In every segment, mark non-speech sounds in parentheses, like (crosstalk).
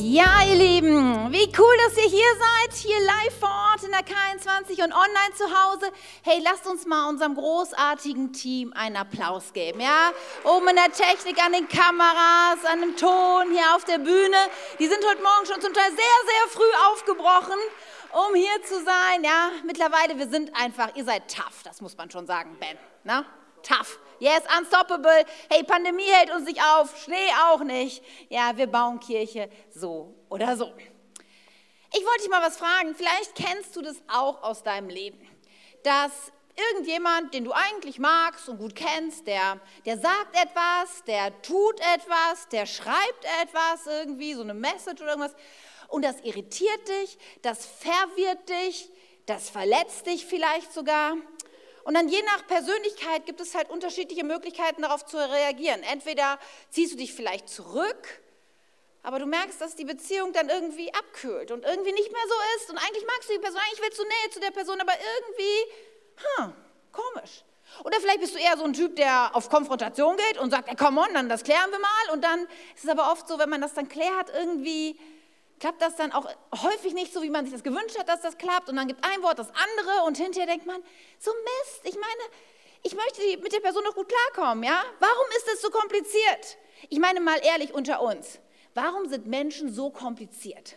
Ja, ihr Lieben, wie cool, dass ihr hier seid, hier live vor Ort in der K21 und online zu Hause. Hey, lasst uns mal unserem großartigen Team einen Applaus geben, ja? Oben in der Technik, an den Kameras, an dem Ton, hier auf der Bühne. Die sind heute Morgen schon zum Teil sehr, sehr früh aufgebrochen, um hier zu sein, ja? Mittlerweile, wir sind einfach, ihr seid tough, das muss man schon sagen, Ben, ne? Tough. Yes, unstoppable. Hey, Pandemie hält uns nicht auf, Schnee auch nicht. Ja, wir bauen Kirche so oder so. Ich wollte dich mal was fragen. Vielleicht kennst du das auch aus deinem Leben, dass irgendjemand, den du eigentlich magst und gut kennst, der, der sagt etwas, der tut etwas, der schreibt etwas irgendwie, so eine Message oder irgendwas, und das irritiert dich, das verwirrt dich, das verletzt dich vielleicht sogar. Und dann je nach Persönlichkeit gibt es halt unterschiedliche Möglichkeiten darauf zu reagieren. Entweder ziehst du dich vielleicht zurück, aber du merkst, dass die Beziehung dann irgendwie abkühlt und irgendwie nicht mehr so ist. Und eigentlich magst du die Person, eigentlich willst du Nähe zu der Person, aber irgendwie, hm, komisch. Oder vielleicht bist du eher so ein Typ, der auf Konfrontation geht und sagt, hey, komm on, dann das klären wir mal. Und dann ist es aber oft so, wenn man das dann klärt, irgendwie klappt das dann auch häufig nicht so, wie man sich das gewünscht hat, dass das klappt. Und dann gibt ein Wort das andere und hinterher denkt man, so Mist, ich meine, ich möchte mit der Person noch gut klarkommen, ja? Warum ist das so kompliziert? Ich meine mal ehrlich unter uns, warum sind Menschen so kompliziert?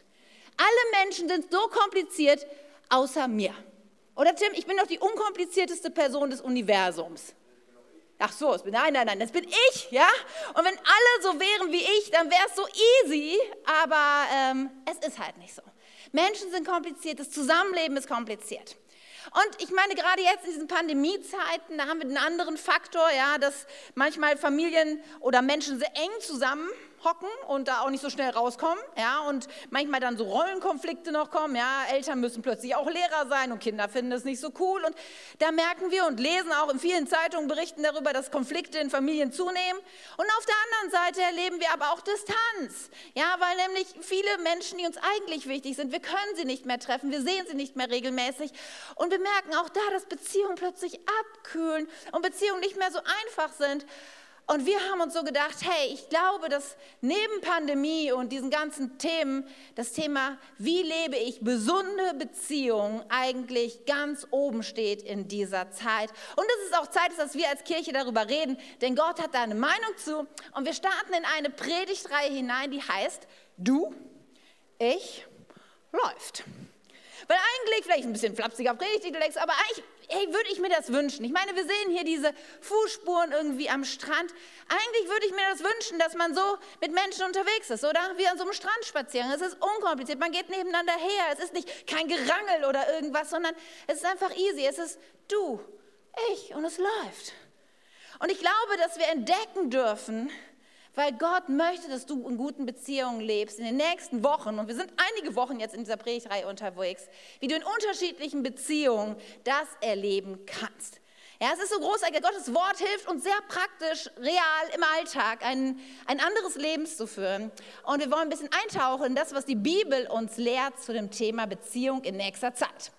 Alle Menschen sind so kompliziert, außer mir. Oder Tim, ich bin doch die unkomplizierteste Person des Universums. Ach so, nein, nein, nein, das bin ich, ja? Und wenn alle so wären wie ich, dann wäre es so easy, aber ähm, es ist halt nicht so. Menschen sind kompliziert, das Zusammenleben ist kompliziert. Und ich meine, gerade jetzt in diesen Pandemiezeiten, da haben wir einen anderen Faktor, ja, dass manchmal Familien oder Menschen sehr eng zusammen hocken und da auch nicht so schnell rauskommen, ja, und manchmal dann so Rollenkonflikte noch kommen, ja, Eltern müssen plötzlich auch Lehrer sein und Kinder finden das nicht so cool und da merken wir und lesen auch in vielen Zeitungen Berichten darüber, dass Konflikte in Familien zunehmen und auf der anderen Seite erleben wir aber auch Distanz, ja, weil nämlich viele Menschen, die uns eigentlich wichtig sind, wir können sie nicht mehr treffen, wir sehen sie nicht mehr regelmäßig und wir merken auch da, dass Beziehungen plötzlich abkühlen und Beziehungen nicht mehr so einfach sind und wir haben uns so gedacht, hey, ich glaube, dass neben Pandemie und diesen ganzen Themen das Thema, wie lebe ich gesunde Beziehungen, eigentlich ganz oben steht in dieser Zeit. Und es ist auch Zeit, dass wir als Kirche darüber reden, denn Gott hat da eine Meinung zu. Und wir starten in eine Predigtreihe hinein, die heißt, du, ich, läuft. Weil eigentlich, vielleicht ein bisschen flapsiger Predigt, du denkst, aber eigentlich hey, würde ich mir das wünschen? Ich meine, wir sehen hier diese Fußspuren irgendwie am Strand. Eigentlich würde ich mir das wünschen, dass man so mit Menschen unterwegs ist, oder? Wie an so einem Strandspaziergang. Es ist unkompliziert, man geht nebeneinander her. Es ist nicht kein Gerangel oder irgendwas, sondern es ist einfach easy. Es ist du, ich und es läuft. Und ich glaube, dass wir entdecken dürfen, weil Gott möchte, dass du in guten Beziehungen lebst in den nächsten Wochen. Und wir sind einige Wochen jetzt in dieser Predigtreihe unterwegs, wie du in unterschiedlichen Beziehungen das erleben kannst. Ja, es ist so großartig. Gottes Wort hilft uns sehr praktisch, real im Alltag ein, ein anderes Leben zu führen. Und wir wollen ein bisschen eintauchen in das, was die Bibel uns lehrt zu dem Thema Beziehung in nächster Zeit.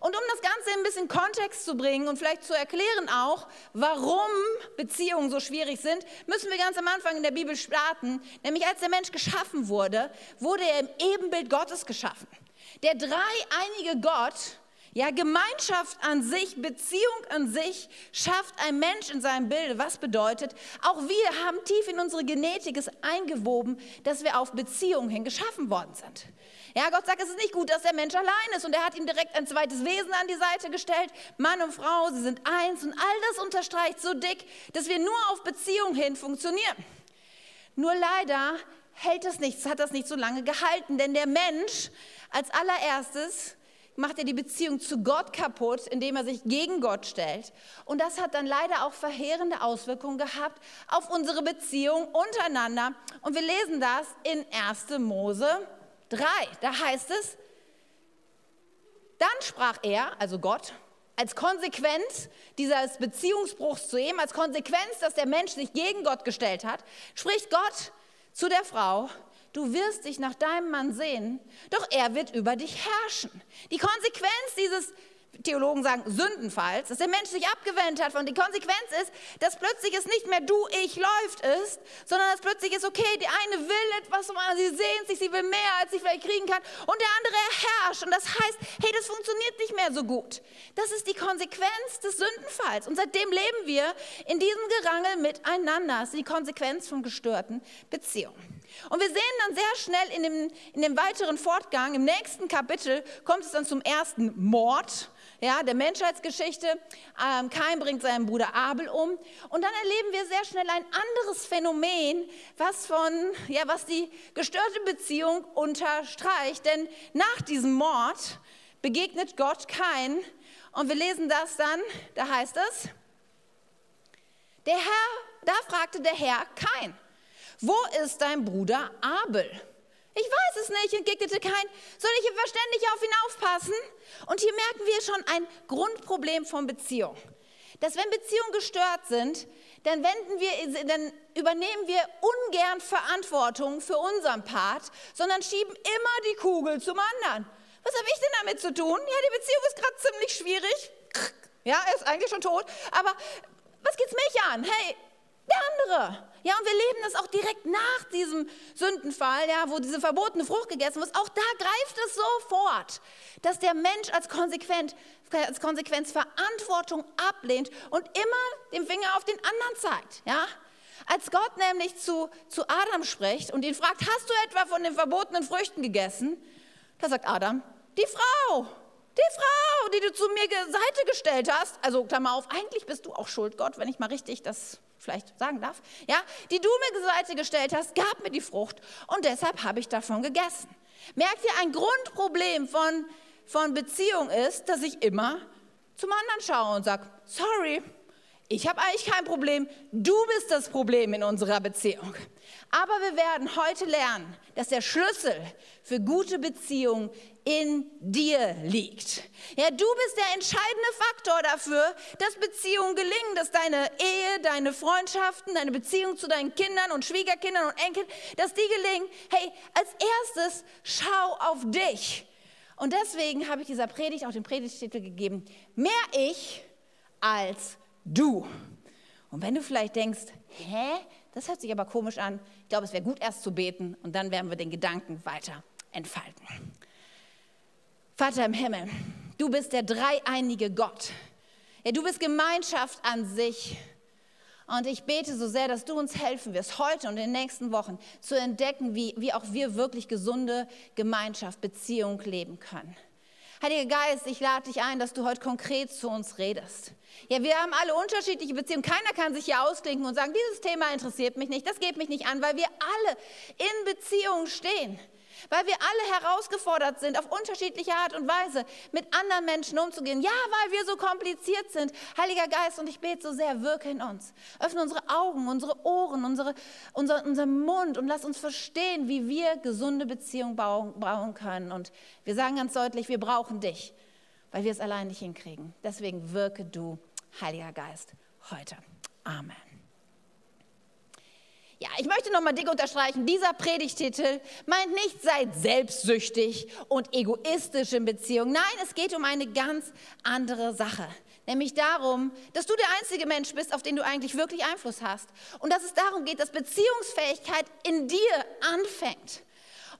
Und um das Ganze ein bisschen Kontext zu bringen und vielleicht zu erklären auch, warum Beziehungen so schwierig sind, müssen wir ganz am Anfang in der Bibel starten. Nämlich als der Mensch geschaffen wurde, wurde er im Ebenbild Gottes geschaffen. Der dreieinige Gott, ja, Gemeinschaft an sich, Beziehung an sich schafft ein Mensch in seinem Bilde. Was bedeutet, auch wir haben tief in unsere Genetik es eingewoben, dass wir auf Beziehungen hin geschaffen worden sind. Ja, Gott sagt, es ist nicht gut, dass der Mensch allein ist. Und er hat ihm direkt ein zweites Wesen an die Seite gestellt. Mann und Frau, sie sind eins. Und all das unterstreicht so dick, dass wir nur auf Beziehung hin funktionieren. Nur leider hält das nichts, hat das nicht so lange gehalten. Denn der Mensch als allererstes macht er die Beziehung zu Gott kaputt, indem er sich gegen Gott stellt. Und das hat dann leider auch verheerende Auswirkungen gehabt auf unsere Beziehung untereinander. Und wir lesen das in 1. Mose 3, da heißt es, dann sprach er, also Gott, als Konsequenz dieses Beziehungsbruchs zu ihm, als Konsequenz, dass der Mensch sich gegen Gott gestellt hat, spricht Gott zu der Frau, du wirst dich nach deinem Mann sehen, doch er wird über dich herrschen. Die Konsequenz dieses Theologen sagen Sündenfalls, dass der Mensch sich abgewendet hat von. Die Konsequenz ist, dass plötzlich es nicht mehr du, ich läuft ist, sondern dass plötzlich ist, okay, die eine will etwas, sie sehnt sich, sie will mehr, als sie vielleicht kriegen kann und der andere herrscht. Und das heißt, hey, das funktioniert nicht mehr so gut. Das ist die Konsequenz des Sündenfalls. Und seitdem leben wir in diesem Gerangel miteinander. Das ist die Konsequenz von gestörten Beziehungen. Und wir sehen dann sehr schnell in dem, in dem weiteren Fortgang, im nächsten Kapitel, kommt es dann zum ersten Mord ja, der Menschheitsgeschichte. Ähm, Kain bringt seinen Bruder Abel um. Und dann erleben wir sehr schnell ein anderes Phänomen, was, von, ja, was die gestörte Beziehung unterstreicht. Denn nach diesem Mord begegnet Gott Kain. Und wir lesen das dann, da heißt es, der Herr, da fragte der Herr Kain, wo ist dein Bruder Abel? Ich weiß es nicht, entgegnete Kain. Soll ich verständlich auf ihn aufpassen? Und hier merken wir schon ein Grundproblem von Beziehung. Dass wenn Beziehungen gestört sind, dann, wir, dann übernehmen wir ungern Verantwortung für unseren Part, sondern schieben immer die Kugel zum anderen. Was habe ich denn damit zu tun? Ja, die Beziehung ist gerade ziemlich schwierig. Ja, er ist eigentlich schon tot. Aber was geht's mich an? Hey, der andere. Ja, und wir leben das auch direkt nach diesem Sündenfall, ja, wo diese verbotene Frucht gegessen wird. Auch da greift es sofort, dass der Mensch als Konsequenz, als Konsequenz Verantwortung ablehnt und immer den Finger auf den anderen zeigt. Ja? Als Gott nämlich zu, zu Adam spricht und ihn fragt, hast du etwa von den verbotenen Früchten gegessen? Da sagt Adam, die Frau, die Frau, die du zu mir Seite gestellt hast, also Klammer auf, eigentlich bist du auch schuld, Gott, wenn ich mal richtig das vielleicht sagen darf, ja, die du mir zur Seite gestellt hast, gab mir die Frucht und deshalb habe ich davon gegessen. Merkt ihr, ein Grundproblem von, von Beziehung ist, dass ich immer zum anderen schaue und sage, sorry, ich habe eigentlich kein Problem, du bist das Problem in unserer Beziehung. Aber wir werden heute lernen, dass der Schlüssel für gute Beziehungen in dir liegt. Ja, du bist der entscheidende Faktor dafür, dass Beziehungen gelingen, dass deine Ehe, deine Freundschaften, deine Beziehung zu deinen Kindern und Schwiegerkindern und Enkeln, dass die gelingen. Hey, als erstes schau auf dich. Und deswegen habe ich dieser Predigt auch den Predigtitel gegeben, mehr ich als du. Und wenn du vielleicht denkst, hä, das hört sich aber komisch an, ich glaube, es wäre gut erst zu beten und dann werden wir den Gedanken weiter entfalten. Vater im Himmel, du bist der dreieinige Gott. Ja, du bist Gemeinschaft an sich. Und ich bete so sehr, dass du uns helfen wirst, heute und in den nächsten Wochen zu entdecken, wie, wie auch wir wirklich gesunde Gemeinschaft, Beziehung leben können. Heiliger Geist, ich lade dich ein, dass du heute konkret zu uns redest. Ja, wir haben alle unterschiedliche Beziehungen. Keiner kann sich hier ausklinken und sagen, dieses Thema interessiert mich nicht, das geht mich nicht an, weil wir alle in Beziehung stehen weil wir alle herausgefordert sind, auf unterschiedliche Art und Weise mit anderen Menschen umzugehen. Ja, weil wir so kompliziert sind. Heiliger Geist, und ich bete so sehr, wirke in uns. Öffne unsere Augen, unsere Ohren, unsere, unser, unser Mund und lass uns verstehen, wie wir gesunde Beziehungen bauen können. Und wir sagen ganz deutlich, wir brauchen dich, weil wir es allein nicht hinkriegen. Deswegen wirke du, Heiliger Geist, heute. Amen. Ja, ich möchte nochmal dick unterstreichen, dieser Predigtitel meint nicht, seid selbstsüchtig und egoistisch in Beziehung. Nein, es geht um eine ganz andere Sache. Nämlich darum, dass du der einzige Mensch bist, auf den du eigentlich wirklich Einfluss hast. Und dass es darum geht, dass Beziehungsfähigkeit in dir anfängt.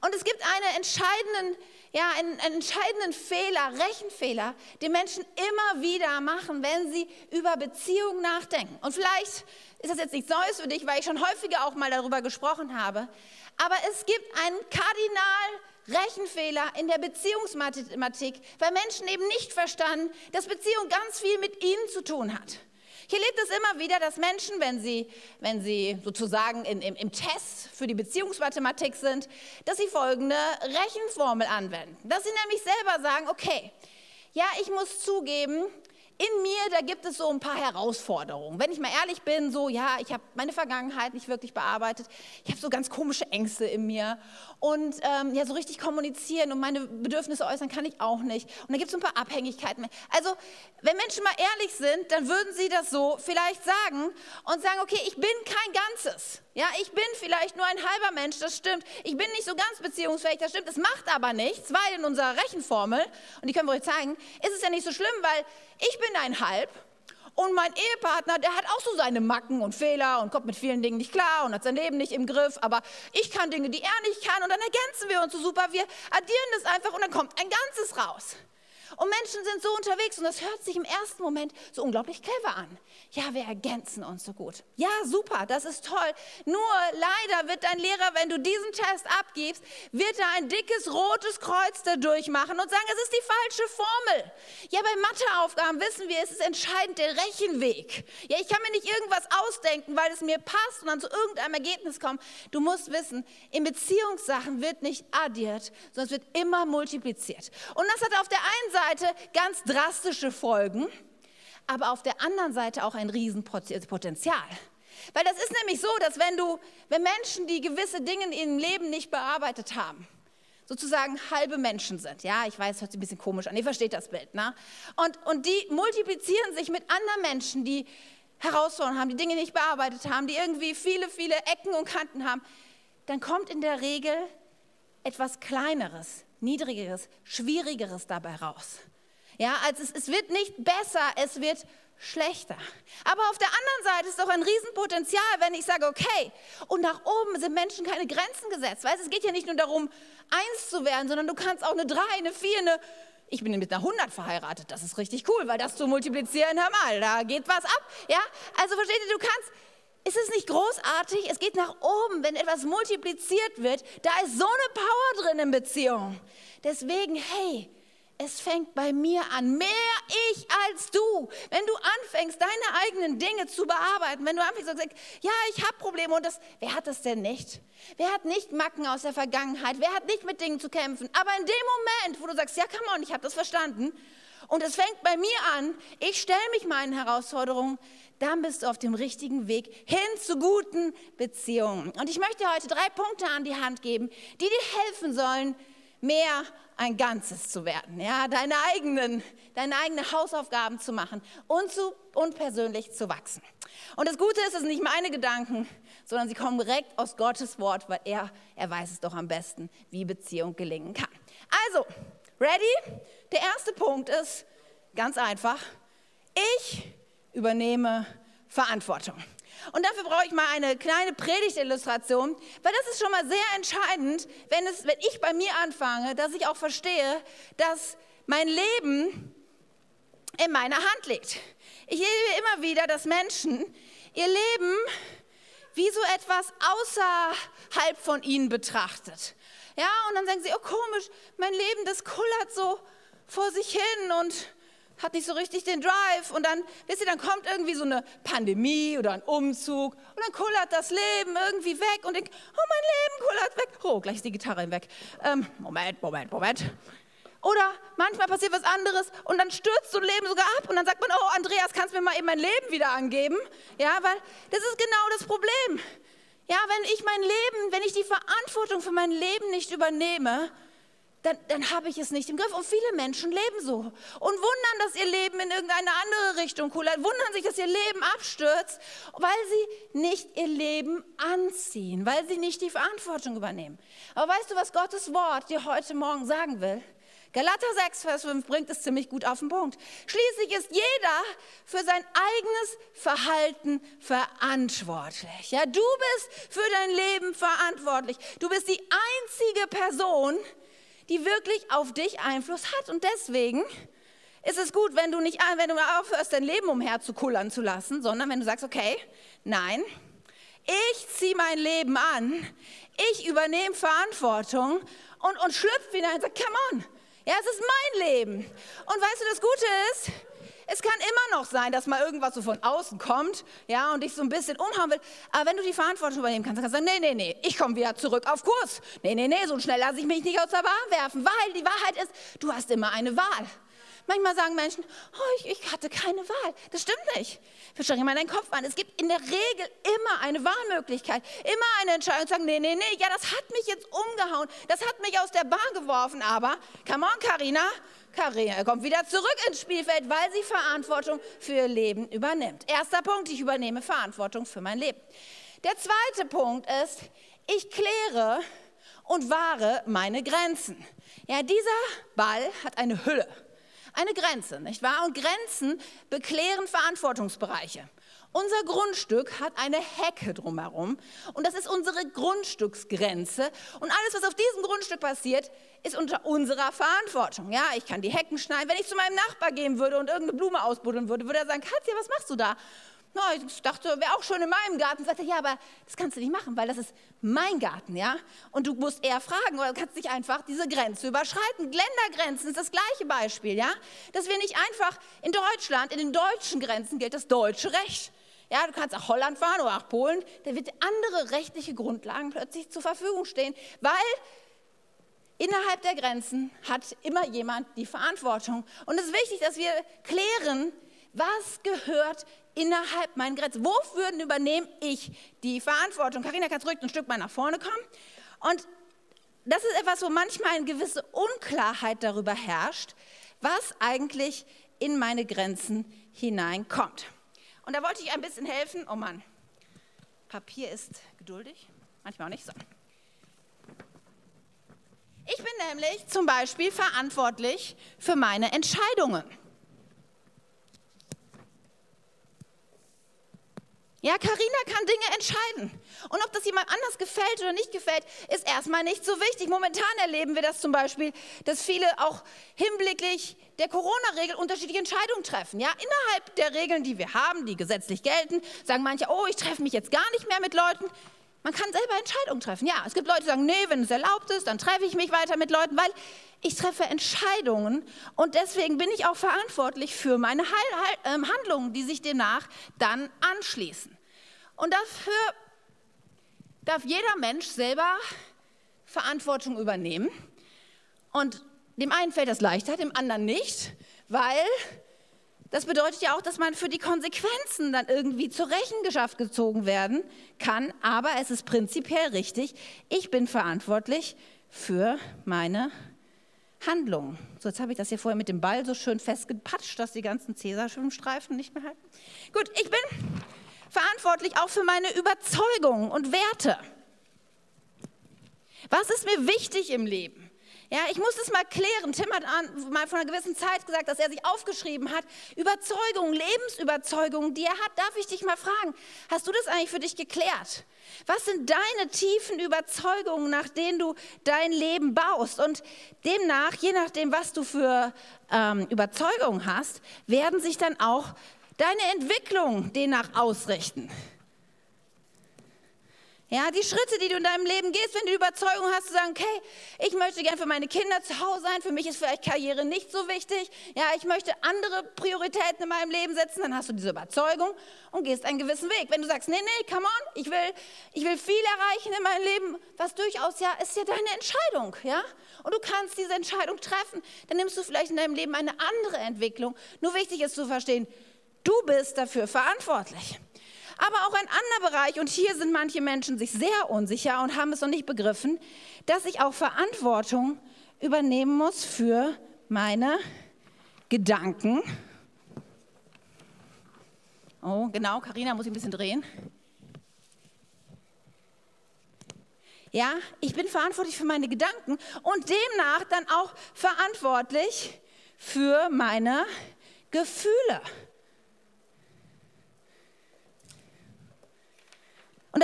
Und es gibt einen entscheidenden, ja, einen, einen entscheidenden Fehler, Rechenfehler, den Menschen immer wieder machen, wenn sie über Beziehungen nachdenken. Und vielleicht ist das jetzt nichts Neues für dich, weil ich schon häufiger auch mal darüber gesprochen habe. Aber es gibt einen Kardinal Rechenfehler in der Beziehungsmathematik, weil Menschen eben nicht verstanden, dass Beziehung ganz viel mit ihnen zu tun hat. Ich erlebe es immer wieder, dass Menschen, wenn sie, wenn sie sozusagen in, im, im Test für die Beziehungsmathematik sind, dass sie folgende Rechenformel anwenden. Dass sie nämlich selber sagen, okay, ja, ich muss zugeben, in mir, da gibt es so ein paar Herausforderungen. Wenn ich mal ehrlich bin, so, ja, ich habe meine Vergangenheit nicht wirklich bearbeitet. Ich habe so ganz komische Ängste in mir. Und ähm, ja, so richtig kommunizieren und meine Bedürfnisse äußern kann ich auch nicht. Und da gibt es ein paar Abhängigkeiten. Also, wenn Menschen mal ehrlich sind, dann würden sie das so vielleicht sagen und sagen, okay, ich bin kein Ganzes. Ja, ich bin vielleicht nur ein halber Mensch, das stimmt. Ich bin nicht so ganz beziehungsfähig, das stimmt. Es macht aber nichts, weil in unserer Rechenformel, und die können wir euch zeigen, ist es ja nicht so schlimm, weil ich bin ein Halb und mein Ehepartner, der hat auch so seine Macken und Fehler und kommt mit vielen Dingen nicht klar und hat sein Leben nicht im Griff. Aber ich kann Dinge, die er nicht kann und dann ergänzen wir uns so super. Wir addieren das einfach und dann kommt ein Ganzes raus. Und Menschen sind so unterwegs und das hört sich im ersten Moment so unglaublich clever an. Ja, wir ergänzen uns so gut. Ja, super, das ist toll. Nur leider wird dein Lehrer, wenn du diesen Test abgibst, wird er ein dickes rotes Kreuz da durchmachen und sagen, es ist die falsche Formel. Ja, bei Matheaufgaben wissen wir, es ist entscheidend der Rechenweg. Ja, ich kann mir nicht irgendwas ausdenken, weil es mir passt und dann zu irgendeinem Ergebnis kommen. Du musst wissen, in Beziehungssachen wird nicht addiert, sondern es wird immer multipliziert. Und das hat auf der einen Seite Seite ganz drastische Folgen, aber auf der anderen Seite auch ein Riesenpotenzial. Weil das ist nämlich so, dass wenn du, wenn Menschen, die gewisse Dinge in ihrem Leben nicht bearbeitet haben, sozusagen halbe Menschen sind. Ja, ich weiß, hört sich ein bisschen komisch an. Ihr versteht das Bild. Ne? Und, und die multiplizieren sich mit anderen Menschen, die Herausforderungen haben, die Dinge nicht bearbeitet haben, die irgendwie viele, viele Ecken und Kanten haben. Dann kommt in der Regel etwas Kleineres, Niedrigeres, Schwierigeres dabei raus. Ja, also es, es wird nicht besser, es wird schlechter. Aber auf der anderen Seite ist doch ein Riesenpotenzial, wenn ich sage, okay, und nach oben sind Menschen keine Grenzen gesetzt. Weißt, es geht ja nicht nur darum, eins zu werden, sondern du kannst auch eine drei, eine vier, eine ich bin mit einer 100 verheiratet, das ist richtig cool, weil das zu multiplizieren, hör mal, da geht was ab. Ja, also versteht ihr, du kannst, ist es nicht großartig? Es geht nach oben, wenn etwas multipliziert wird. Da ist so eine Power drin in Beziehung. Deswegen, hey, es fängt bei mir an. Mehr ich als du. Wenn du anfängst, deine eigenen Dinge zu bearbeiten, wenn du anfängst und sagst, ja, ich habe Probleme und das, wer hat das denn nicht? Wer hat nicht Macken aus der Vergangenheit? Wer hat nicht mit Dingen zu kämpfen? Aber in dem Moment, wo du sagst, ja, come on, ich habe das verstanden und es fängt bei mir an, ich stelle mich meinen Herausforderungen, dann bist du auf dem richtigen Weg hin zu guten Beziehungen. Und ich möchte heute drei Punkte an die Hand geben, die dir helfen sollen, mehr ein Ganzes zu werden, ja, deine eigenen, deine eigenen Hausaufgaben zu machen und, zu, und persönlich zu wachsen. Und das Gute ist, es sind nicht meine Gedanken, sondern sie kommen direkt aus Gottes Wort, weil er, er weiß es doch am besten, wie Beziehung gelingen kann. Also, ready? Der erste Punkt ist ganz einfach, ich übernehme Verantwortung. Und dafür brauche ich mal eine kleine Predigtillustration, weil das ist schon mal sehr entscheidend, wenn, es, wenn ich bei mir anfange, dass ich auch verstehe, dass mein Leben in meiner Hand liegt. Ich erlebe immer wieder, dass Menschen ihr Leben wie so etwas außerhalb von ihnen betrachtet. Ja, und dann sagen sie, oh komisch, mein Leben, das kullert so vor sich hin und hat nicht so richtig den Drive und dann, wisst ihr, dann kommt irgendwie so eine Pandemie oder ein Umzug und dann kullert das Leben irgendwie weg und denkt, oh, mein Leben kullert weg. Oh, gleich ist die Gitarre hinweg. Ähm, Moment, Moment, Moment. Oder manchmal passiert was anderes und dann stürzt so ein Leben sogar ab und dann sagt man, oh, Andreas, kannst du mir mal eben mein Leben wieder angeben? Ja, weil das ist genau das Problem. Ja, wenn ich mein Leben, wenn ich die Verantwortung für mein Leben nicht übernehme, dann, dann habe ich es nicht im Griff. Und viele Menschen leben so und wundern, dass ihr Leben in irgendeine andere Richtung kullert, wundern sich, dass ihr Leben abstürzt, weil sie nicht ihr Leben anziehen, weil sie nicht die Verantwortung übernehmen. Aber weißt du, was Gottes Wort dir heute Morgen sagen will? Galater 6, Vers 5 bringt es ziemlich gut auf den Punkt. Schließlich ist jeder für sein eigenes Verhalten verantwortlich. Ja, du bist für dein Leben verantwortlich. Du bist die einzige Person, wirklich auf dich Einfluss hat. Und deswegen ist es gut, wenn du nicht, wenn du aufhörst, dein Leben umherzukullern zu lassen, sondern wenn du sagst, okay, nein, ich ziehe mein Leben an, ich übernehme Verantwortung und, und schlüpfe hinein und sage, come on, ja, es ist mein Leben. Und weißt du, das Gute ist, es kann immer noch sein, dass mal irgendwas so von außen kommt, ja, und dich so ein bisschen umhauen will. Aber wenn du die Verantwortung übernehmen kannst, dann kannst du sagen, nee, nee, nee, ich komme wieder zurück auf Kurs. Nee, nee, nee, so schnell lasse ich mich nicht aus der Bahn werfen, weil die Wahrheit ist, du hast immer eine Wahl. Manchmal sagen Menschen, oh, ich, ich, hatte keine Wahl. Das stimmt nicht. Schauen mal deinen Kopf an. Es gibt in der Regel immer eine Wahlmöglichkeit, immer eine Entscheidung zu sagen, nee, nee, nee, ja, das hat mich jetzt umgehauen, das hat mich aus der Bahn geworfen, aber, come on, Karina, Karina kommt wieder zurück ins Spielfeld, weil sie Verantwortung für ihr Leben übernimmt. Erster Punkt, ich übernehme Verantwortung für mein Leben. Der zweite Punkt ist, ich kläre und wahre meine Grenzen. Ja, dieser Ball hat eine Hülle, eine Grenze, nicht wahr? Und Grenzen beklären Verantwortungsbereiche. Unser Grundstück hat eine Hecke drumherum und das ist unsere Grundstücksgrenze. Und alles, was auf diesem Grundstück passiert, ist unter unserer Verantwortung. Ja, ich kann die Hecken schneiden. Wenn ich zu meinem Nachbar gehen würde und irgendeine Blume ausbuddeln würde, würde er sagen, Katja, was machst du da? No, ich dachte, wäre auch schon in meinem Garten. Sagte, ja, aber das kannst du nicht machen, weil das ist mein Garten, ja. Und du musst eher fragen, oder du kannst nicht einfach diese Grenze überschreiten. Ländergrenzen ist das gleiche Beispiel, ja. Dass wir nicht einfach in Deutschland, in den deutschen Grenzen gilt das deutsche Recht. Ja, du kannst nach Holland fahren oder nach Polen, da wird andere rechtliche Grundlagen plötzlich zur Verfügung stehen, weil innerhalb der Grenzen hat immer jemand die Verantwortung. Und es ist wichtig, dass wir klären, was gehört innerhalb meiner Grenzen. Wofür übernehme ich die Verantwortung? Karina, du ruhig ein Stück mal nach vorne kommen? Und das ist etwas, wo manchmal eine gewisse Unklarheit darüber herrscht, was eigentlich in meine Grenzen hineinkommt. Und da wollte ich ein bisschen helfen. Oh Mann, Papier ist geduldig, manchmal auch nicht so. Ich bin nämlich zum Beispiel verantwortlich für meine Entscheidungen. Ja, Karina kann Dinge entscheiden. Und ob das jemand anders gefällt oder nicht gefällt, ist erstmal nicht so wichtig. Momentan erleben wir das zum Beispiel, dass viele auch hinblicklich der Corona-Regel unterschiedliche Entscheidungen treffen. Ja, innerhalb der Regeln, die wir haben, die gesetzlich gelten, sagen manche, oh, ich treffe mich jetzt gar nicht mehr mit Leuten. Man kann selber Entscheidungen treffen. Ja, es gibt Leute, die sagen, nee, wenn es erlaubt ist, dann treffe ich mich weiter mit Leuten, weil ich treffe Entscheidungen und deswegen bin ich auch verantwortlich für meine ähm, Handlungen, die sich demnach dann anschließen. Und dafür darf jeder Mensch selber Verantwortung übernehmen. Und dem einen fällt das leichter, dem anderen nicht, weil das bedeutet ja auch, dass man für die Konsequenzen dann irgendwie zur Rechenschaft gezogen werden kann. Aber es ist prinzipiell richtig, ich bin verantwortlich für meine Handlungen. So, jetzt habe ich das hier vorher mit dem Ball so schön festgepatscht, dass die ganzen Cäsarschwimmstreifen nicht mehr halten. Gut, ich bin verantwortlich auch für meine Überzeugungen und Werte. Was ist mir wichtig im Leben? Ja, ich muss das mal klären. Tim hat an, mal vor einer gewissen Zeit gesagt, dass er sich aufgeschrieben hat, Überzeugungen, Lebensüberzeugungen, die er hat. Darf ich dich mal fragen, hast du das eigentlich für dich geklärt? Was sind deine tiefen Überzeugungen, nach denen du dein Leben baust? Und demnach, je nachdem, was du für ähm, Überzeugungen hast, werden sich dann auch deine Entwicklung demnach ausrichten. Ja, die Schritte, die du in deinem Leben gehst, wenn du die Überzeugung hast, zu sagen, okay, ich möchte gern für meine Kinder zu Hause sein, für mich ist vielleicht Karriere nicht so wichtig, ja, ich möchte andere Prioritäten in meinem Leben setzen, dann hast du diese Überzeugung und gehst einen gewissen Weg. Wenn du sagst, nee, nee, come on, ich will, ich will viel erreichen in meinem Leben, was durchaus ja, ist ja deine Entscheidung, ja, und du kannst diese Entscheidung treffen, dann nimmst du vielleicht in deinem Leben eine andere Entwicklung. Nur wichtig ist zu verstehen, du bist dafür verantwortlich aber auch ein anderer Bereich, und hier sind manche Menschen sich sehr unsicher und haben es noch nicht begriffen, dass ich auch Verantwortung übernehmen muss für meine Gedanken. Oh, genau, Karina muss ich ein bisschen drehen. Ja, ich bin verantwortlich für meine Gedanken und demnach dann auch verantwortlich für meine Gefühle.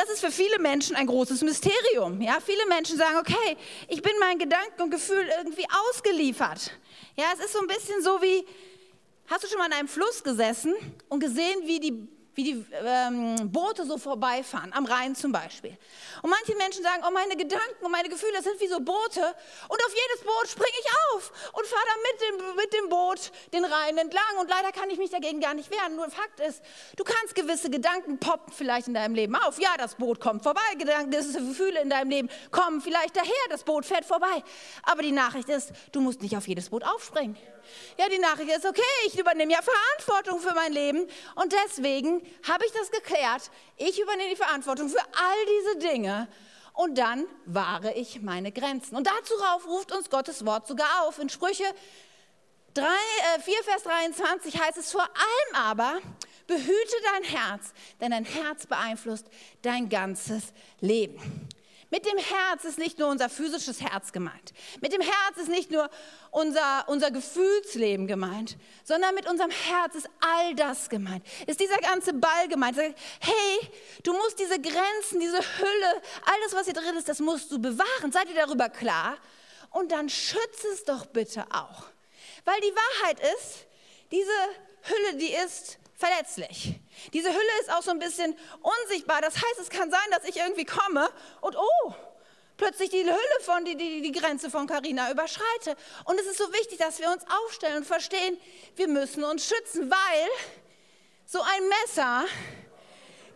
Das ist für viele Menschen ein großes Mysterium. Ja, viele Menschen sagen, okay, ich bin meinen Gedanken und Gefühlen irgendwie ausgeliefert. Ja, es ist so ein bisschen so wie, hast du schon mal an einem Fluss gesessen und gesehen, wie die wie die ähm, Boote so vorbeifahren, am Rhein zum Beispiel. Und manche Menschen sagen, oh, meine Gedanken und meine Gefühle sind wie so Boote und auf jedes Boot springe ich auf und fahre dann mit dem, mit dem Boot den Rhein entlang und leider kann ich mich dagegen gar nicht wehren. Nur Fakt ist, du kannst gewisse Gedanken poppen vielleicht in deinem Leben auf. Ja, das Boot kommt vorbei, Gedanken, gewisse Gefühle in deinem Leben kommen vielleicht daher, das Boot fährt vorbei. Aber die Nachricht ist, du musst nicht auf jedes Boot aufspringen. Ja, die Nachricht ist, okay, ich übernehme ja Verantwortung für mein Leben und deswegen habe ich das geklärt. Ich übernehme die Verantwortung für all diese Dinge und dann wahre ich meine Grenzen. Und dazu ruft uns Gottes Wort sogar auf. In Sprüche 3, äh, 4, Vers 23 heißt es vor allem aber, behüte dein Herz, denn dein Herz beeinflusst dein ganzes Leben. Mit dem Herz ist nicht nur unser physisches Herz gemeint. Mit dem Herz ist nicht nur unser, unser Gefühlsleben gemeint, sondern mit unserem Herz ist all das gemeint. Ist dieser ganze Ball gemeint. Hey, du musst diese Grenzen, diese Hülle, alles, was hier drin ist, das musst du bewahren. Seid ihr darüber klar? Und dann schütze es doch bitte auch. Weil die Wahrheit ist, diese Hülle, die ist verletzlich. Diese Hülle ist auch so ein bisschen unsichtbar. Das heißt, es kann sein, dass ich irgendwie komme und oh, plötzlich die Hülle von die, die, die Grenze von Carina überschreite. Und es ist so wichtig, dass wir uns aufstellen und verstehen, wir müssen uns schützen, weil so ein Messer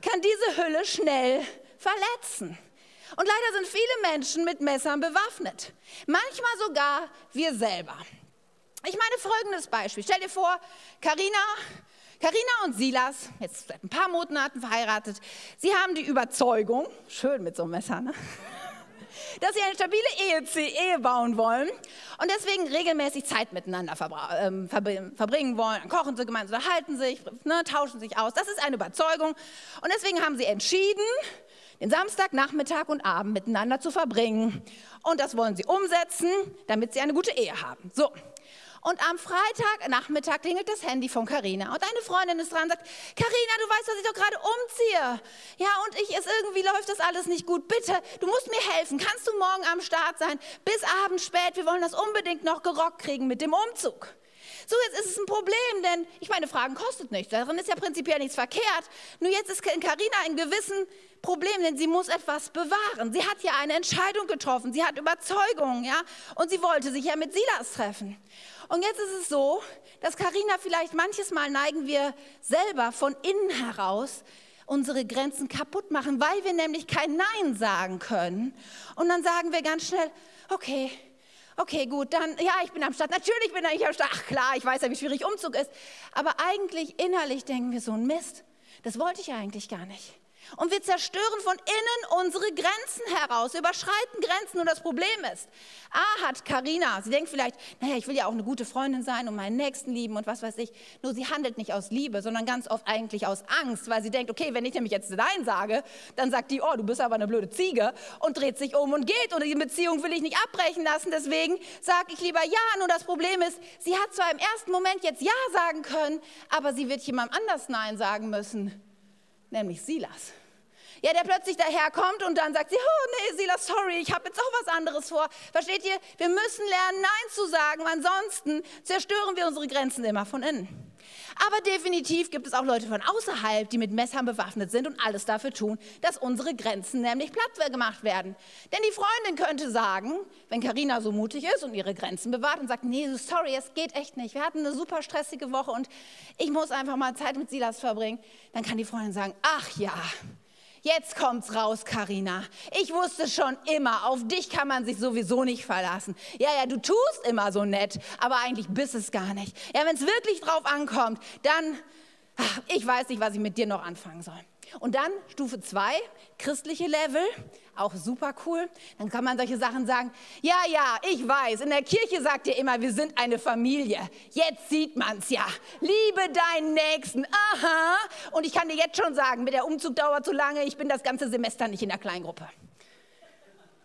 kann diese Hülle schnell verletzen. Und leider sind viele Menschen mit Messern bewaffnet. Manchmal sogar wir selber. Ich meine folgendes Beispiel. Stell dir vor, Carina Karina und Silas, jetzt seit ein paar Monaten verheiratet, sie haben die Überzeugung, schön mit so einem Messer, ne? (laughs) dass sie eine stabile Ehe, Ehe, bauen wollen und deswegen regelmäßig Zeit miteinander ähm, verbringen wollen. Dann kochen sie gemeinsam, unterhalten sich, ne, tauschen sich aus. Das ist eine Überzeugung. Und deswegen haben sie entschieden, den Samstagnachmittag und Abend miteinander zu verbringen. Und das wollen sie umsetzen, damit sie eine gute Ehe haben. So, und am Freitagnachmittag klingelt das Handy von Karina und eine Freundin ist dran und sagt, Karina, du weißt, dass ich doch gerade umziehe. Ja, und ich ist irgendwie läuft das alles nicht gut. Bitte, du musst mir helfen. Kannst du morgen am Start sein? Bis abends spät. Wir wollen das unbedingt noch gerockt kriegen mit dem Umzug. So, jetzt ist es ein Problem, denn ich meine, Fragen kostet nichts. Darin ist ja prinzipiell nichts verkehrt. Nur jetzt ist Karina in gewissen Problem, denn sie muss etwas bewahren. Sie hat ja eine Entscheidung getroffen. Sie hat Überzeugungen, ja, und sie wollte sich ja mit Silas treffen. Und jetzt ist es so, dass Karina vielleicht manches Mal neigen wir selber von innen heraus unsere Grenzen kaputt machen, weil wir nämlich kein Nein sagen können. Und dann sagen wir ganz schnell, okay, okay, gut, dann, ja, ich bin am Start. Natürlich bin ich am Start. Ach klar, ich weiß ja, wie schwierig Umzug ist. Aber eigentlich innerlich denken wir so ein Mist. Das wollte ich eigentlich gar nicht. Und wir zerstören von innen unsere Grenzen heraus, überschreiten Grenzen. Und das Problem ist, A hat Karina, sie denkt vielleicht, naja, ich will ja auch eine gute Freundin sein und meinen Nächsten lieben und was weiß ich. Nur sie handelt nicht aus Liebe, sondern ganz oft eigentlich aus Angst, weil sie denkt, okay, wenn ich nämlich jetzt Nein sage, dann sagt die, oh, du bist aber eine blöde Ziege und dreht sich um und geht. Und die Beziehung will ich nicht abbrechen lassen, deswegen sage ich lieber Ja. Nur das Problem ist, sie hat zwar im ersten Moment jetzt Ja sagen können, aber sie wird jemandem anders Nein sagen müssen, nämlich Silas. Ja, der plötzlich daherkommt und dann sagt sie, oh nee, Silas, sorry, ich habe jetzt auch was anderes vor. Versteht ihr? Wir müssen lernen, Nein zu sagen, ansonsten zerstören wir unsere Grenzen immer von innen. Aber definitiv gibt es auch Leute von außerhalb, die mit Messern bewaffnet sind und alles dafür tun, dass unsere Grenzen nämlich platt gemacht werden. Denn die Freundin könnte sagen, wenn Karina so mutig ist und ihre Grenzen bewahrt und sagt, nee, sorry, es geht echt nicht. Wir hatten eine super stressige Woche und ich muss einfach mal Zeit mit Silas verbringen. Dann kann die Freundin sagen, ach ja, Jetzt kommt's raus, Karina. Ich wusste schon immer, auf dich kann man sich sowieso nicht verlassen. Ja, ja, du tust immer so nett, aber eigentlich bist es gar nicht. Ja, wenn es wirklich drauf ankommt, dann, ach, ich weiß nicht, was ich mit dir noch anfangen soll. Und dann Stufe 2, christliche Level, auch super cool. Dann kann man solche Sachen sagen, ja, ja, ich weiß, in der Kirche sagt ihr immer, wir sind eine Familie. Jetzt sieht man's ja. Liebe deinen Nächsten. Aha. Und ich kann dir jetzt schon sagen, mit der Umzug dauert zu lange, ich bin das ganze Semester nicht in der Kleingruppe.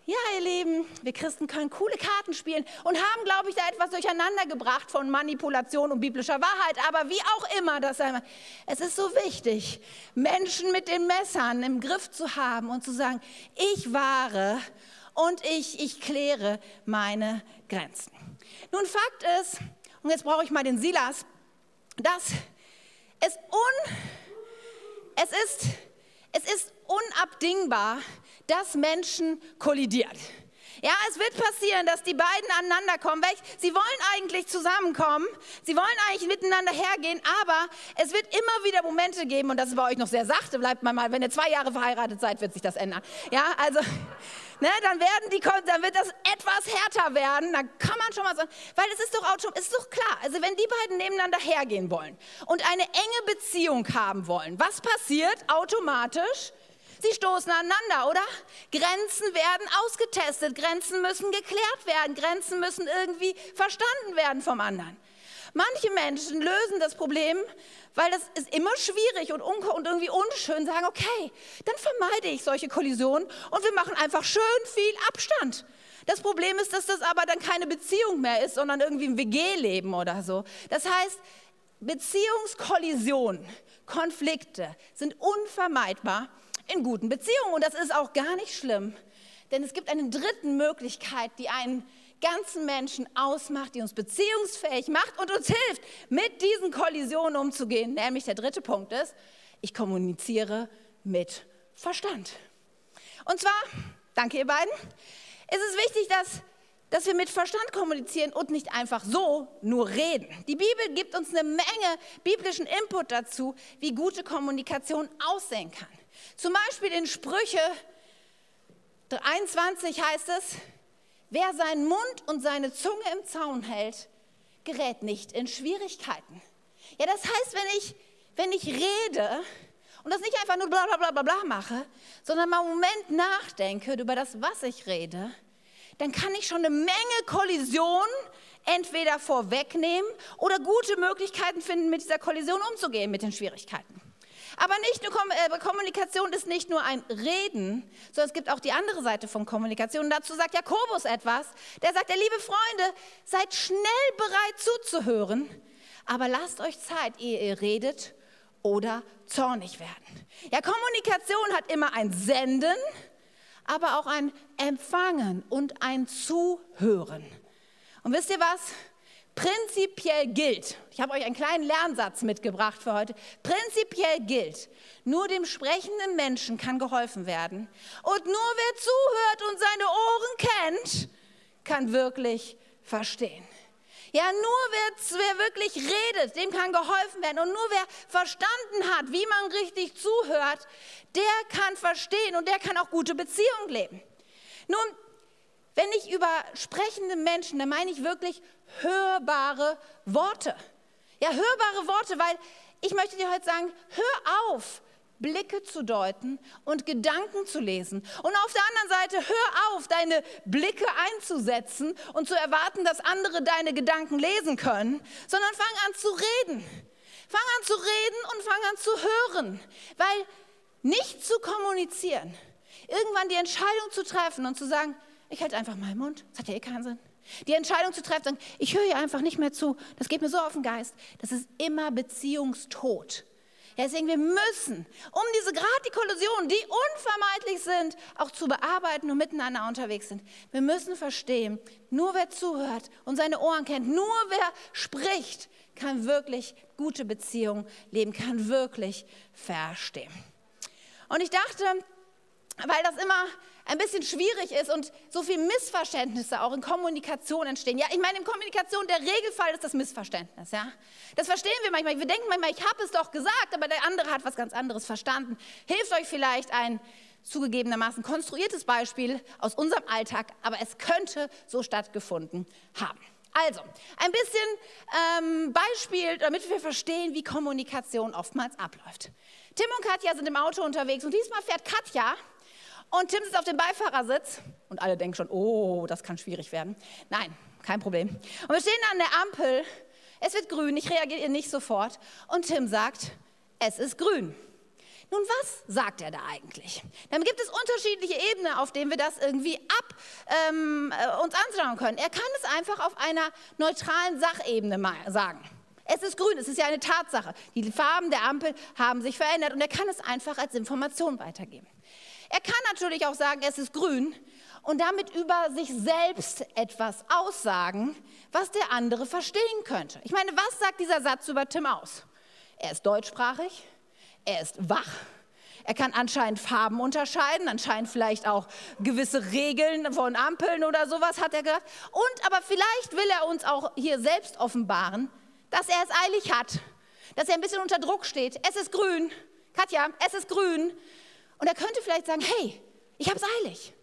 Ja, ihr Lieben, wir Christen können coole Karten spielen und haben, glaube ich, da etwas durcheinander gebracht von Manipulation und biblischer Wahrheit. Aber wie auch immer, das es ist so wichtig, Menschen mit den Messern im Griff zu haben und zu sagen, ich wahre und ich, ich kläre meine Grenzen. Nun, Fakt ist, und jetzt brauche ich mal den Silas, dass es, un, es, ist, es ist unabdingbar, dass Menschen kollidiert. Ja, es wird passieren, dass die beiden aneinander kommen. Sie wollen eigentlich zusammenkommen, sie wollen eigentlich miteinander hergehen, aber es wird immer wieder Momente geben, und das ist bei euch noch sehr sachte, bleibt mal mal, wenn ihr zwei Jahre verheiratet seid, wird sich das ändern. Ja, also, (laughs) ne, dann, werden die, dann wird das etwas härter werden, da kann man schon mal sagen, weil es ist doch, es ist doch klar, also wenn die beiden nebeneinander hergehen wollen und eine enge Beziehung haben wollen, was passiert automatisch? Sie stoßen aneinander, oder? Grenzen werden ausgetestet, Grenzen müssen geklärt werden, Grenzen müssen irgendwie verstanden werden vom anderen. Manche Menschen lösen das Problem, weil das ist immer schwierig und, und irgendwie unschön, sagen, okay, dann vermeide ich solche Kollisionen und wir machen einfach schön viel Abstand. Das Problem ist, dass das aber dann keine Beziehung mehr ist, sondern irgendwie ein WG-Leben oder so. Das heißt, Beziehungskollisionen, Konflikte sind unvermeidbar in guten Beziehungen und das ist auch gar nicht schlimm, denn es gibt eine dritte Möglichkeit, die einen ganzen Menschen ausmacht, die uns beziehungsfähig macht und uns hilft, mit diesen Kollisionen umzugehen. Nämlich der dritte Punkt ist, ich kommuniziere mit Verstand. Und zwar, danke ihr beiden, ist es wichtig, dass, dass wir mit Verstand kommunizieren und nicht einfach so nur reden. Die Bibel gibt uns eine Menge biblischen Input dazu, wie gute Kommunikation aussehen kann. Zum Beispiel in Sprüche 23 heißt es, wer seinen Mund und seine Zunge im Zaun hält, gerät nicht in Schwierigkeiten. Ja, das heißt, wenn ich, wenn ich rede und das nicht einfach nur bla bla bla bla bla mache, sondern mal einen Moment nachdenke über das, was ich rede, dann kann ich schon eine Menge Kollision entweder vorwegnehmen oder gute Möglichkeiten finden, mit dieser Kollision umzugehen, mit den Schwierigkeiten. Aber nicht nur äh, Kommunikation ist nicht nur ein Reden, sondern es gibt auch die andere Seite von Kommunikation. Und dazu sagt Jakobus etwas. Der sagt, der liebe Freunde, seid schnell bereit zuzuhören, aber lasst euch Zeit, ehe ihr redet oder zornig werden. Ja, Kommunikation hat immer ein Senden, aber auch ein Empfangen und ein Zuhören. Und wisst ihr was? Prinzipiell gilt, ich habe euch einen kleinen Lernsatz mitgebracht für heute, prinzipiell gilt, nur dem sprechenden Menschen kann geholfen werden und nur wer zuhört und seine Ohren kennt, kann wirklich verstehen. Ja, nur wer, wer wirklich redet, dem kann geholfen werden. Und nur wer verstanden hat, wie man richtig zuhört, der kann verstehen und der kann auch gute Beziehungen leben. Nun, wenn ich über sprechende Menschen, dann meine ich wirklich hörbare Worte. Ja, hörbare Worte, weil ich möchte dir heute sagen, hör auf, Blicke zu deuten und Gedanken zu lesen. Und auf der anderen Seite, hör auf, deine Blicke einzusetzen und zu erwarten, dass andere deine Gedanken lesen können, sondern fang an zu reden. Fang an zu reden und fang an zu hören, weil nicht zu kommunizieren, irgendwann die Entscheidung zu treffen und zu sagen, ich halte einfach meinen Mund, das hat ja eh keinen Sinn. Die Entscheidung zu treffen, ich höre hier einfach nicht mehr zu, das geht mir so auf den Geist, das ist immer Beziehungstod. Ja, deswegen, wir müssen, um diese gerade die Kollisionen, die unvermeidlich sind, auch zu bearbeiten und miteinander unterwegs sind, wir müssen verstehen, nur wer zuhört und seine Ohren kennt, nur wer spricht, kann wirklich gute Beziehungen leben, kann wirklich verstehen. Und ich dachte, weil das immer ein bisschen schwierig ist und so viele Missverständnisse auch in Kommunikation entstehen. Ja, ich meine, in Kommunikation, der Regelfall ist das Missverständnis. Ja? Das verstehen wir manchmal. Wir denken manchmal, ich habe es doch gesagt, aber der andere hat was ganz anderes verstanden. Hilft euch vielleicht ein zugegebenermaßen konstruiertes Beispiel aus unserem Alltag, aber es könnte so stattgefunden haben. Also, ein bisschen ähm, Beispiel, damit wir verstehen, wie Kommunikation oftmals abläuft. Tim und Katja sind im Auto unterwegs und diesmal fährt Katja und Tim sitzt auf dem Beifahrersitz und alle denken schon, oh, das kann schwierig werden. Nein, kein Problem. Und wir stehen an der Ampel, es wird grün, ich reagiere nicht sofort und Tim sagt, es ist grün. Nun, was sagt er da eigentlich? Dann gibt es unterschiedliche Ebenen, auf denen wir das irgendwie ab ähm, äh, uns anschauen können. Er kann es einfach auf einer neutralen Sachebene sagen. Es ist grün, es ist ja eine Tatsache. Die Farben der Ampel haben sich verändert und er kann es einfach als Information weitergeben. Er kann natürlich auch sagen, es ist grün und damit über sich selbst etwas aussagen, was der andere verstehen könnte. Ich meine, was sagt dieser Satz über Tim aus? Er ist deutschsprachig, er ist wach, er kann anscheinend Farben unterscheiden, anscheinend vielleicht auch gewisse Regeln von Ampeln oder sowas hat er gehört. Und aber vielleicht will er uns auch hier selbst offenbaren, dass er es eilig hat, dass er ein bisschen unter Druck steht. Es ist grün. Katja, es ist grün. Und er könnte vielleicht sagen, hey, ich habe es eilig.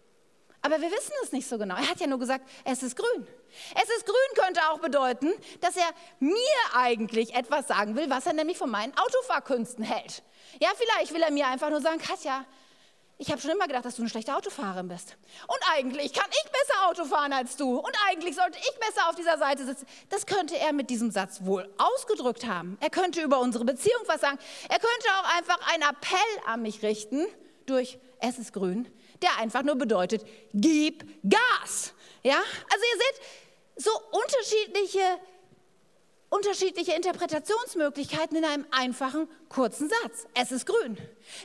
Aber wir wissen es nicht so genau. Er hat ja nur gesagt, es ist grün. Es ist grün könnte auch bedeuten, dass er mir eigentlich etwas sagen will, was er nämlich von meinen Autofahrkünsten hält. Ja, vielleicht will er mir einfach nur sagen, Katja, ich habe schon immer gedacht, dass du eine schlechte Autofahrerin bist. Und eigentlich kann ich besser Auto fahren als du. Und eigentlich sollte ich besser auf dieser Seite sitzen. Das könnte er mit diesem Satz wohl ausgedrückt haben. Er könnte über unsere Beziehung was sagen. Er könnte auch einfach einen Appell an mich richten durch Es ist grün, der einfach nur bedeutet, gib Gas. Ja? Also ihr seht, so unterschiedliche unterschiedliche Interpretationsmöglichkeiten in einem einfachen, kurzen Satz. Es ist grün.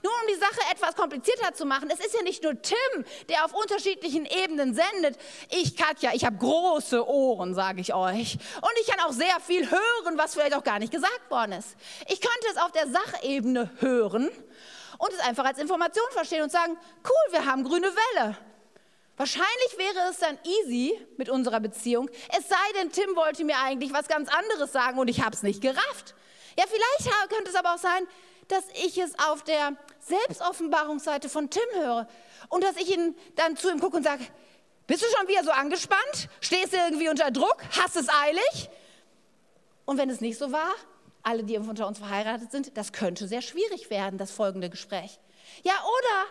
Nur um die Sache etwas komplizierter zu machen, es ist ja nicht nur Tim, der auf unterschiedlichen Ebenen sendet. Ich, Katja, ich habe große Ohren, sage ich euch. Und ich kann auch sehr viel hören, was vielleicht auch gar nicht gesagt worden ist. Ich könnte es auf der Sachebene hören und es einfach als Information verstehen und sagen, cool, wir haben grüne Welle. Wahrscheinlich wäre es dann easy mit unserer Beziehung, es sei denn, Tim wollte mir eigentlich was ganz anderes sagen und ich habe es nicht gerafft. Ja, vielleicht könnte es aber auch sein, dass ich es auf der Selbstoffenbarungsseite von Tim höre und dass ich ihn dann zu ihm gucke und sage, bist du schon wieder so angespannt? Stehst du irgendwie unter Druck? Hast es eilig? Und wenn es nicht so war, alle, die unter uns verheiratet sind, das könnte sehr schwierig werden, das folgende Gespräch. Ja, oder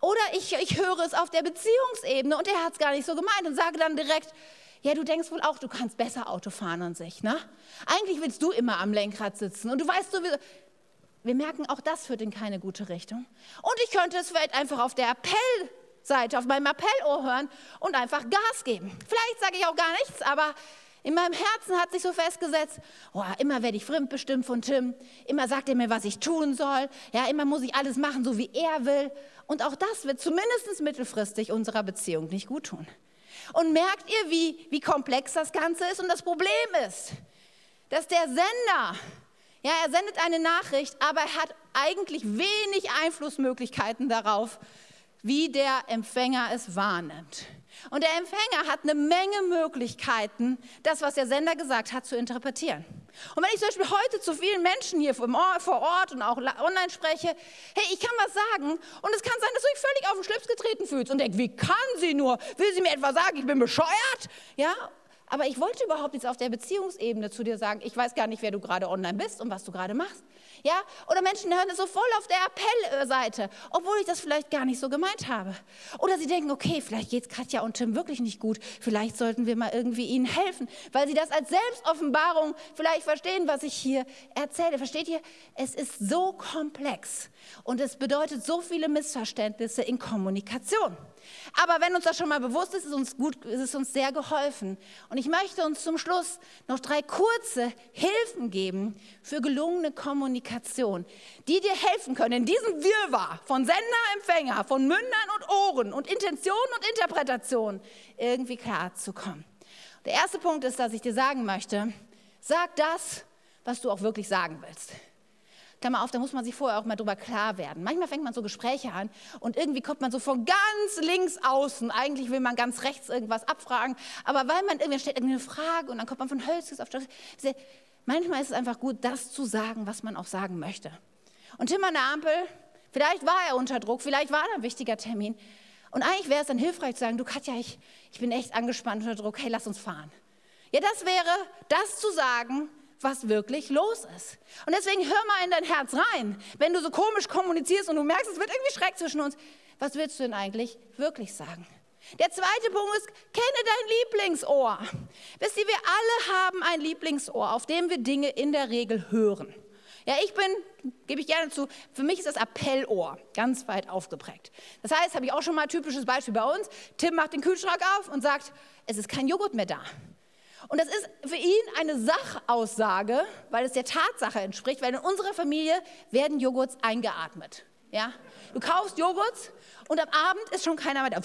oder ich, ich höre es auf der Beziehungsebene und er hat es gar nicht so gemeint und sage dann direkt, ja, du denkst wohl auch, du kannst besser Auto fahren an sich, ne? Eigentlich willst du immer am Lenkrad sitzen und du weißt sowieso, wir merken, auch das führt in keine gute Richtung. Und ich könnte es vielleicht einfach auf der Appellseite, auf meinem Appellohr hören und einfach Gas geben. Vielleicht sage ich auch gar nichts, aber in meinem Herzen hat sich so festgesetzt, oh, immer werde ich fremdbestimmt von Tim, immer sagt er mir, was ich tun soll, ja, immer muss ich alles machen, so wie er will. Und auch das wird zumindest mittelfristig unserer Beziehung nicht gut tun. Und merkt ihr, wie, wie komplex das Ganze ist? Und das Problem ist, dass der Sender, ja, er sendet eine Nachricht, aber er hat eigentlich wenig Einflussmöglichkeiten darauf, wie der Empfänger es wahrnimmt. Und der Empfänger hat eine Menge Möglichkeiten, das, was der Sender gesagt hat, zu interpretieren. Und wenn ich zum Beispiel heute zu vielen Menschen hier vor Ort und auch online spreche, hey, ich kann was sagen und es kann sein, dass du dich völlig auf den Schlips getreten fühlst und denkst, wie kann sie nur? Will sie mir etwa sagen, ich bin bescheuert? Ja, aber ich wollte überhaupt jetzt auf der Beziehungsebene zu dir sagen, ich weiß gar nicht, wer du gerade online bist und was du gerade machst. Ja? Oder Menschen hören es so voll auf der Appellseite, obwohl ich das vielleicht gar nicht so gemeint habe. Oder sie denken, okay, vielleicht geht es Katja und Tim wirklich nicht gut. Vielleicht sollten wir mal irgendwie ihnen helfen, weil sie das als Selbstoffenbarung vielleicht verstehen, was ich hier erzähle. Versteht ihr? Es ist so komplex und es bedeutet so viele Missverständnisse in Kommunikation. Aber wenn uns das schon mal bewusst ist, ist uns gut, ist es uns sehr geholfen. Und ich möchte uns zum Schluss noch drei kurze Hilfen geben für gelungene Kommunikation, die dir helfen können, in diesem Wirrwarr von Sender, Empfänger, von Mündern und Ohren und Intention und Interpretation irgendwie klar zu kommen. Der erste Punkt ist, dass ich dir sagen möchte, sag das, was du auch wirklich sagen willst. Klammer auf, da muss man sich vorher auch mal drüber klar werden. Manchmal fängt man so Gespräche an und irgendwie kommt man so von ganz links außen. Eigentlich will man ganz rechts irgendwas abfragen, aber weil man irgendwie stellt irgendeine Frage und dann kommt man von Hölzkes auf Stöckes. Manchmal ist es einfach gut, das zu sagen, was man auch sagen möchte. Und Tim an der Ampel, vielleicht war er unter Druck, vielleicht war da ein wichtiger Termin. Und eigentlich wäre es dann hilfreich zu sagen, du Katja, ich, ich bin echt angespannt unter Druck, hey, lass uns fahren. Ja, das wäre, das zu sagen, was wirklich los ist. Und deswegen hör mal in dein Herz rein. Wenn du so komisch kommunizierst und du merkst, es wird irgendwie Schreck zwischen uns, was willst du denn eigentlich wirklich sagen? Der zweite Punkt ist, kenne dein Lieblingsohr. Wisst ihr, wir alle haben ein Lieblingsohr, auf dem wir Dinge in der Regel hören. Ja, ich bin, gebe ich gerne zu, für mich ist das Appellohr ganz weit aufgeprägt. Das heißt, habe ich auch schon mal ein typisches Beispiel bei uns. Tim macht den Kühlschrank auf und sagt, es ist kein Joghurt mehr da. Und das ist für ihn eine Sachaussage, weil es der Tatsache entspricht, weil in unserer Familie werden Joghurts eingeatmet. Ja? Du kaufst Joghurts und am Abend ist schon keiner mehr da.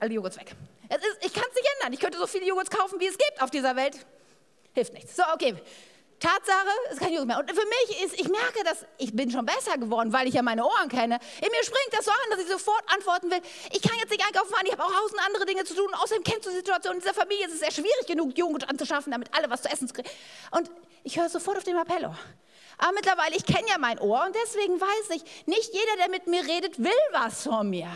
Alle Joghurts weg. Ist, ich kann es nicht ändern. Ich könnte so viele Joghurts kaufen, wie es gibt auf dieser Welt. Hilft nichts. So, okay. Tatsache, es ist kein Joghurt mehr. Und für mich ist, ich merke, dass ich bin schon besser geworden, weil ich ja meine Ohren kenne. In mir springt das so an, dass ich sofort antworten will. Ich kann jetzt nicht einkaufen fahren, ich habe auch tausend andere Dinge zu tun. Außerdem kennst du die Situation in dieser Familie. Es ist sehr schwierig genug, Joghurt anzuschaffen, damit alle was zu essen kriegen. Und ich höre sofort auf dem Appello. Aber mittlerweile, ich kenne ja mein Ohr und deswegen weiß ich, nicht jeder, der mit mir redet, will was von mir.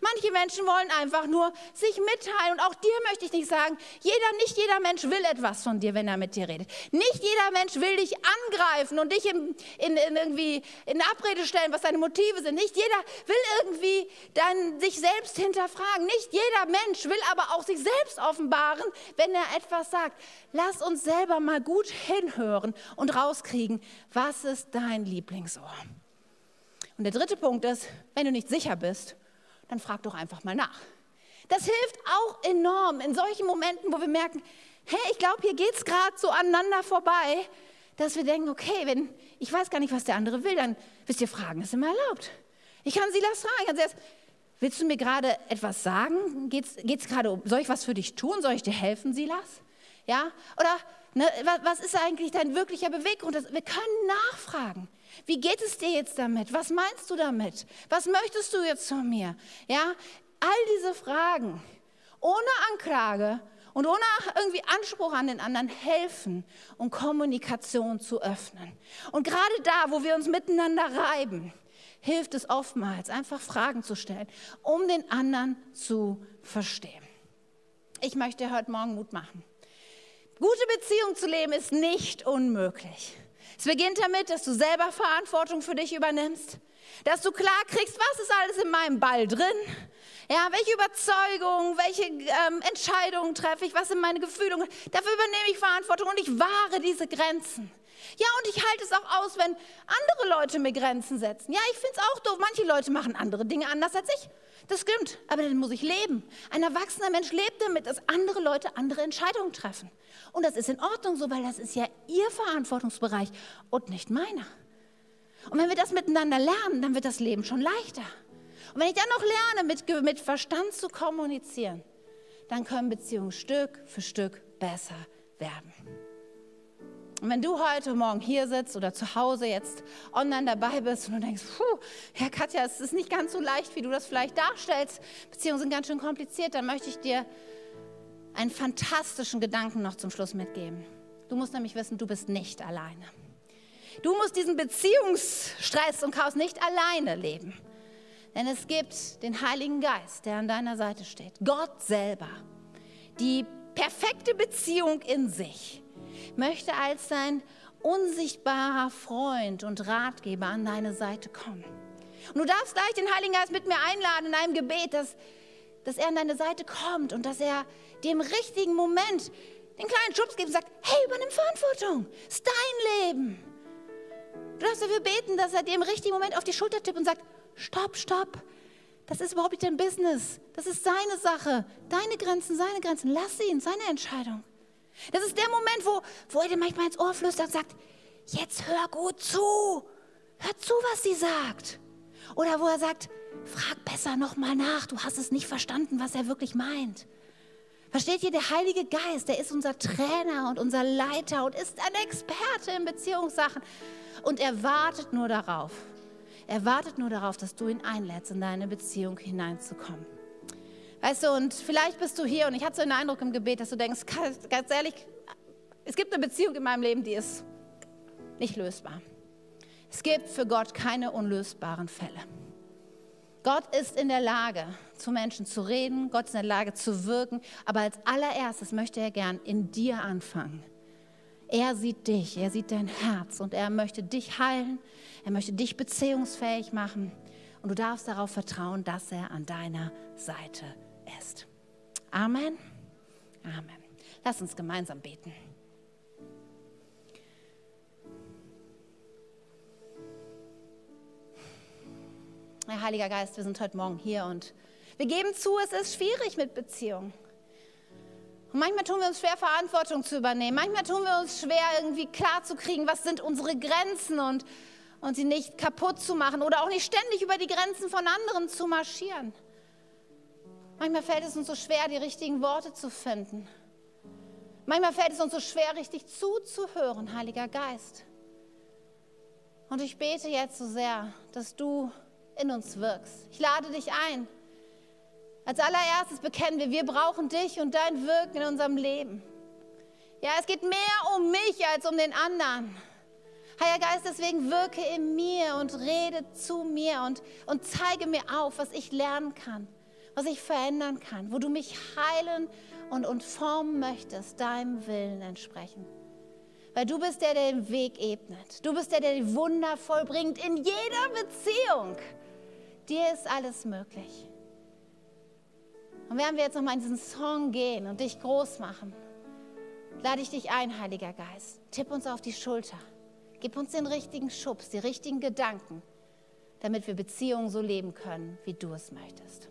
Manche Menschen wollen einfach nur sich mitteilen und auch dir möchte ich nicht sagen, jeder, nicht jeder Mensch will etwas von dir, wenn er mit dir redet. Nicht jeder Mensch will dich angreifen und dich in, in, in irgendwie in Abrede stellen, was deine Motive sind. Nicht jeder will irgendwie dann sich selbst hinterfragen. Nicht jeder Mensch will aber auch sich selbst offenbaren, wenn er etwas sagt. Lass uns selber mal gut hinhören und rauskriegen, was ist dein Lieblingsohr? Und der dritte Punkt ist, wenn du nicht sicher bist, dann frag doch einfach mal nach. Das hilft auch enorm in solchen Momenten, wo wir merken, hey, ich glaube, hier geht es gerade so aneinander vorbei, dass wir denken, okay, wenn ich weiß gar nicht, was der andere will, dann wisst ihr, fragen ist immer erlaubt. Ich kann sie das fragen. Also erst, willst du mir gerade etwas sagen? Geht es gerade um, soll ich was für dich tun? Soll ich dir helfen, Silas? Ja? Oder Ne, was ist eigentlich dein wirklicher Beweggrund? Wir können nachfragen. Wie geht es dir jetzt damit? Was meinst du damit? Was möchtest du jetzt von mir? Ja, all diese Fragen ohne Anklage und ohne irgendwie Anspruch an den anderen helfen, um Kommunikation zu öffnen. Und gerade da, wo wir uns miteinander reiben, hilft es oftmals, einfach Fragen zu stellen, um den anderen zu verstehen. Ich möchte heute Morgen Mut machen. Gute Beziehung zu leben ist nicht unmöglich. Es beginnt damit, dass du selber Verantwortung für dich übernimmst, dass du klar kriegst, was ist alles in meinem Ball drin, ja, welche Überzeugungen, welche ähm, Entscheidungen treffe ich, was sind meine Gefühle, dafür übernehme ich Verantwortung und ich wahre diese Grenzen. Ja, und ich halte es auch aus, wenn andere Leute mir Grenzen setzen. Ja, ich finde es auch doof, manche Leute machen andere Dinge anders als ich. Das stimmt, aber dann muss ich leben. Ein erwachsener Mensch lebt damit, dass andere Leute andere Entscheidungen treffen. Und das ist in Ordnung so, weil das ist ja ihr Verantwortungsbereich und nicht meiner. Und wenn wir das miteinander lernen, dann wird das Leben schon leichter. Und wenn ich dann noch lerne, mit, mit Verstand zu kommunizieren, dann können Beziehungen Stück für Stück besser werden. Und wenn du heute Morgen hier sitzt oder zu Hause jetzt online dabei bist und du denkst, puh, Herr Katja, es ist nicht ganz so leicht, wie du das vielleicht darstellst, Beziehungen sind ganz schön kompliziert, dann möchte ich dir einen fantastischen Gedanken noch zum Schluss mitgeben. Du musst nämlich wissen, du bist nicht alleine. Du musst diesen Beziehungsstress und Chaos nicht alleine leben. Denn es gibt den Heiligen Geist, der an deiner Seite steht. Gott selber. Die perfekte Beziehung in sich möchte als dein unsichtbarer Freund und Ratgeber an deine Seite kommen. Und du darfst gleich den Heiligen Geist mit mir einladen in einem Gebet, dass, dass er an deine Seite kommt und dass er dir im richtigen Moment den kleinen Schubs gibt und sagt, hey, übernimm Verantwortung, es ist dein Leben. Du darfst dafür beten, dass er dir im richtigen Moment auf die Schulter tippt und sagt, stopp, stopp, das ist überhaupt nicht dein Business, das ist seine Sache, deine Grenzen, seine Grenzen, lass ihn, seine Entscheidung. Das ist der Moment, wo, wo er dir manchmal ins Ohr flüstert und sagt, jetzt hör gut zu, hör zu, was sie sagt. Oder wo er sagt, frag besser nochmal nach, du hast es nicht verstanden, was er wirklich meint. Versteht ihr, der Heilige Geist, der ist unser Trainer und unser Leiter und ist ein Experte in Beziehungssachen. Und er wartet nur darauf, er wartet nur darauf, dass du ihn einlädst, in deine Beziehung hineinzukommen. Weißt du, und vielleicht bist du hier und ich hatte so den Eindruck im Gebet, dass du denkst, (laughs) ganz ehrlich, es gibt eine Beziehung in meinem Leben, die ist nicht lösbar. Es gibt für Gott keine unlösbaren Fälle. Gott ist in der Lage, zu Menschen zu reden, Gott ist in der Lage zu wirken, aber als allererstes möchte er gern in dir anfangen. Er sieht dich, er sieht dein Herz und er möchte dich heilen, er möchte dich beziehungsfähig machen und du darfst darauf vertrauen, dass er an deiner Seite ist. Amen. Amen. Lass uns gemeinsam beten. Herr Heiliger Geist, wir sind heute Morgen hier und wir geben zu, es ist schwierig mit Beziehungen. Und manchmal tun wir uns schwer, Verantwortung zu übernehmen. Manchmal tun wir uns schwer, irgendwie klarzukriegen, was sind unsere Grenzen und, und sie nicht kaputt zu machen oder auch nicht ständig über die Grenzen von anderen zu marschieren. Manchmal fällt es uns so schwer, die richtigen Worte zu finden. Manchmal fällt es uns so schwer, richtig zuzuhören, Heiliger Geist. Und ich bete jetzt so sehr, dass du in uns wirkst. Ich lade dich ein. Als allererstes bekennen wir, wir brauchen dich und dein Wirken in unserem Leben. Ja, es geht mehr um mich als um den anderen. Heiliger Geist, deswegen wirke in mir und rede zu mir und, und zeige mir auf, was ich lernen kann, was ich verändern kann, wo du mich heilen und, und formen möchtest, deinem Willen entsprechen. Weil du bist der, der den Weg ebnet. Du bist der, der die Wunder vollbringt in jeder Beziehung. Dir ist alles möglich. Und während wir jetzt nochmal in diesen Song gehen und dich groß machen, lade ich dich ein, Heiliger Geist. Tipp uns auf die Schulter. Gib uns den richtigen Schubs, die richtigen Gedanken, damit wir Beziehungen so leben können, wie du es möchtest.